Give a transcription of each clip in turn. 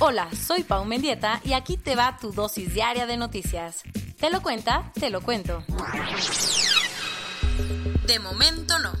Hola, soy Pau Mendieta y aquí te va tu dosis diaria de noticias. ¿Te lo cuenta? Te lo cuento. De momento no.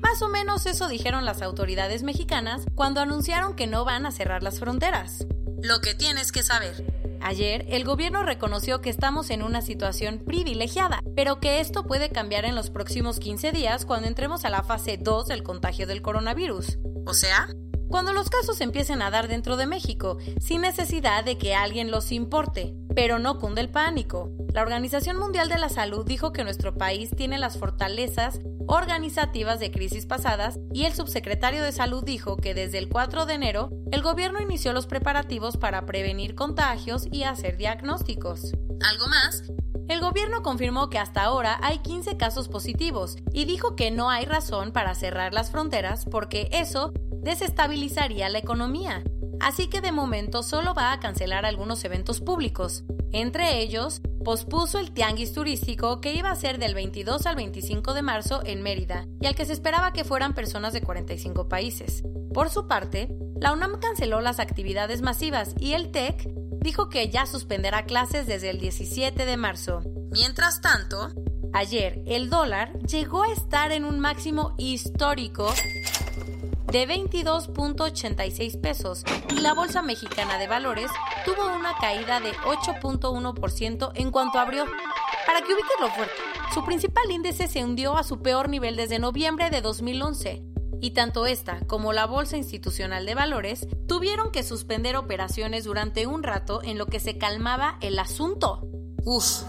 Más o menos eso dijeron las autoridades mexicanas cuando anunciaron que no van a cerrar las fronteras. Lo que tienes que saber. Ayer, el gobierno reconoció que estamos en una situación privilegiada, pero que esto puede cambiar en los próximos 15 días cuando entremos a la fase 2 del contagio del coronavirus. O sea, cuando los casos empiecen a dar dentro de México, sin necesidad de que alguien los importe. Pero no cunde el pánico. La Organización Mundial de la Salud dijo que nuestro país tiene las fortalezas organizativas de crisis pasadas y el subsecretario de Salud dijo que desde el 4 de enero el gobierno inició los preparativos para prevenir contagios y hacer diagnósticos. ¿Algo más? El gobierno confirmó que hasta ahora hay 15 casos positivos y dijo que no hay razón para cerrar las fronteras porque eso desestabilizaría la economía. Así que de momento solo va a cancelar algunos eventos públicos. Entre ellos, pospuso el tianguis turístico que iba a ser del 22 al 25 de marzo en Mérida y al que se esperaba que fueran personas de 45 países. Por su parte, la UNAM canceló las actividades masivas y el TEC dijo que ya suspenderá clases desde el 17 de marzo. Mientras tanto, ayer el dólar llegó a estar en un máximo histórico de 22.86 pesos y la Bolsa Mexicana de Valores tuvo una caída de 8.1% en cuanto abrió. Para que ubiques lo fuerte, su principal índice se hundió a su peor nivel desde noviembre de 2011 y tanto esta como la Bolsa Institucional de Valores tuvieron que suspender operaciones durante un rato en lo que se calmaba el asunto. Uf.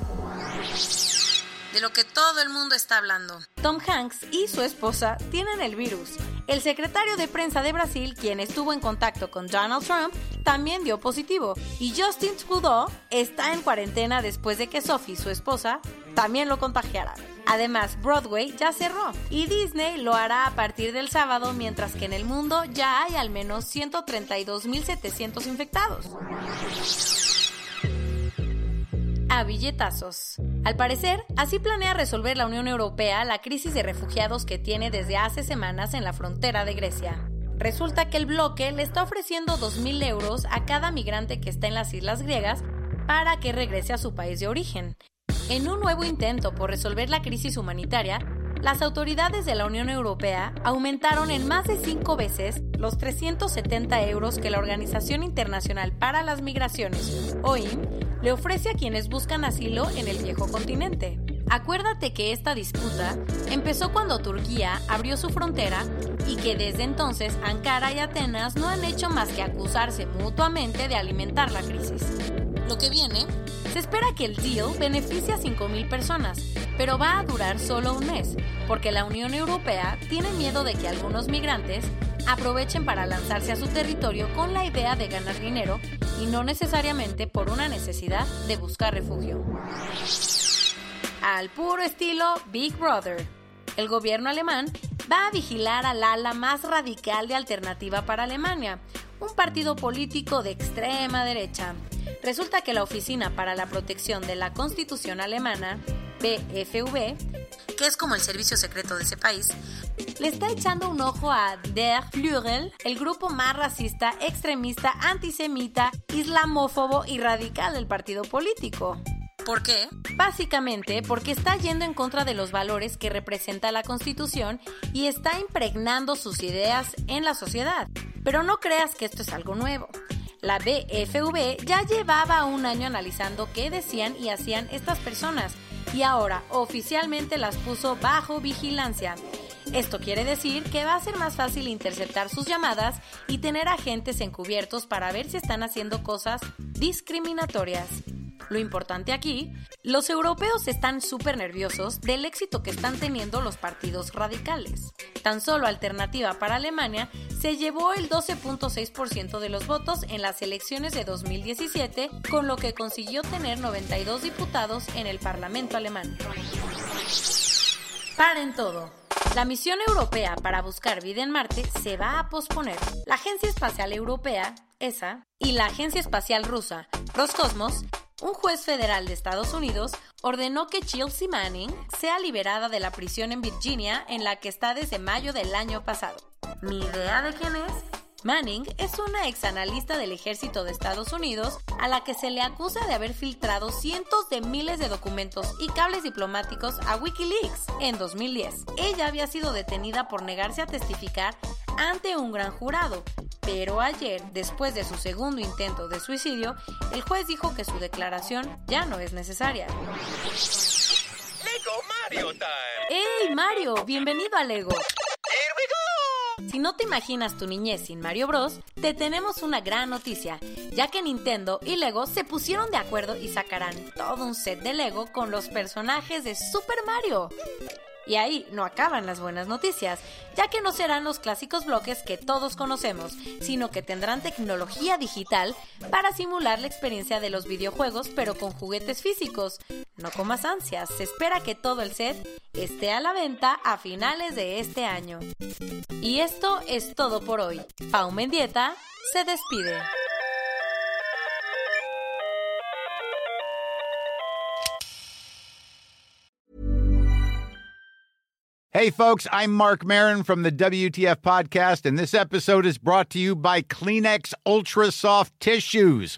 De lo que todo el mundo está hablando. Tom Hanks y su esposa tienen el virus el secretario de prensa de Brasil, quien estuvo en contacto con Donald Trump, también dio positivo. Y Justin Trudeau está en cuarentena después de que Sophie, su esposa, también lo contagiara. Además, Broadway ya cerró y Disney lo hará a partir del sábado, mientras que en el mundo ya hay al menos 132.700 infectados a billetazos. Al parecer, así planea resolver la Unión Europea la crisis de refugiados que tiene desde hace semanas en la frontera de Grecia. Resulta que el bloque le está ofreciendo 2.000 euros a cada migrante que está en las islas griegas para que regrese a su país de origen. En un nuevo intento por resolver la crisis humanitaria, las autoridades de la Unión Europea aumentaron en más de cinco veces los 370 euros que la Organización Internacional para las Migraciones, OIM, le ofrece a quienes buscan asilo en el viejo continente. Acuérdate que esta disputa empezó cuando Turquía abrió su frontera y que desde entonces Ankara y Atenas no han hecho más que acusarse mutuamente de alimentar la crisis. Lo que viene, se espera que el deal beneficie a 5.000 personas, pero va a durar solo un mes, porque la Unión Europea tiene miedo de que algunos migrantes aprovechen para lanzarse a su territorio con la idea de ganar dinero y no necesariamente por una necesidad de buscar refugio. Al puro estilo Big Brother, el gobierno alemán va a vigilar al ala más radical de Alternativa para Alemania, un partido político de extrema derecha. Resulta que la Oficina para la Protección de la Constitución Alemana, BFV, que es como el servicio secreto de ese país, le está echando un ojo a Der Flügel, el grupo más racista, extremista, antisemita, islamófobo y radical del partido político. ¿Por qué? Básicamente porque está yendo en contra de los valores que representa la Constitución y está impregnando sus ideas en la sociedad. Pero no creas que esto es algo nuevo. La BFV ya llevaba un año analizando qué decían y hacían estas personas y ahora oficialmente las puso bajo vigilancia. Esto quiere decir que va a ser más fácil interceptar sus llamadas y tener agentes encubiertos para ver si están haciendo cosas discriminatorias. Lo importante aquí, los europeos están súper nerviosos del éxito que están teniendo los partidos radicales. Tan solo Alternativa para Alemania se llevó el 12.6% de los votos en las elecciones de 2017, con lo que consiguió tener 92 diputados en el Parlamento alemán. Paren todo. La misión europea para buscar vida en Marte se va a posponer. La Agencia Espacial Europea, ESA, y la Agencia Espacial Rusa, Roscosmos, un juez federal de Estados Unidos ordenó que Chelsea Manning sea liberada de la prisión en Virginia en la que está desde mayo del año pasado. ¿Mi idea de quién es? Manning es una ex analista del ejército de Estados Unidos a la que se le acusa de haber filtrado cientos de miles de documentos y cables diplomáticos a Wikileaks en 2010. Ella había sido detenida por negarse a testificar ante un gran jurado, pero ayer, después de su segundo intento de suicidio, el juez dijo que su declaración ya no es necesaria. Lego Mario Time. ¡Hey Mario! Bienvenido a Lego. Si no te imaginas tu niñez sin Mario Bros, te tenemos una gran noticia, ya que Nintendo y Lego se pusieron de acuerdo y sacarán todo un set de Lego con los personajes de Super Mario. Y ahí no acaban las buenas noticias, ya que no serán los clásicos bloques que todos conocemos, sino que tendrán tecnología digital para simular la experiencia de los videojuegos, pero con juguetes físicos. No comas ansias, se espera que todo el set esté a la venta a finales de este año. Y esto es todo por hoy. Pau Mendieta se despide. Hey, folks, I'm Mark Marin from the WTF Podcast, and this episode is brought to you by Kleenex Ultra Soft Tissues,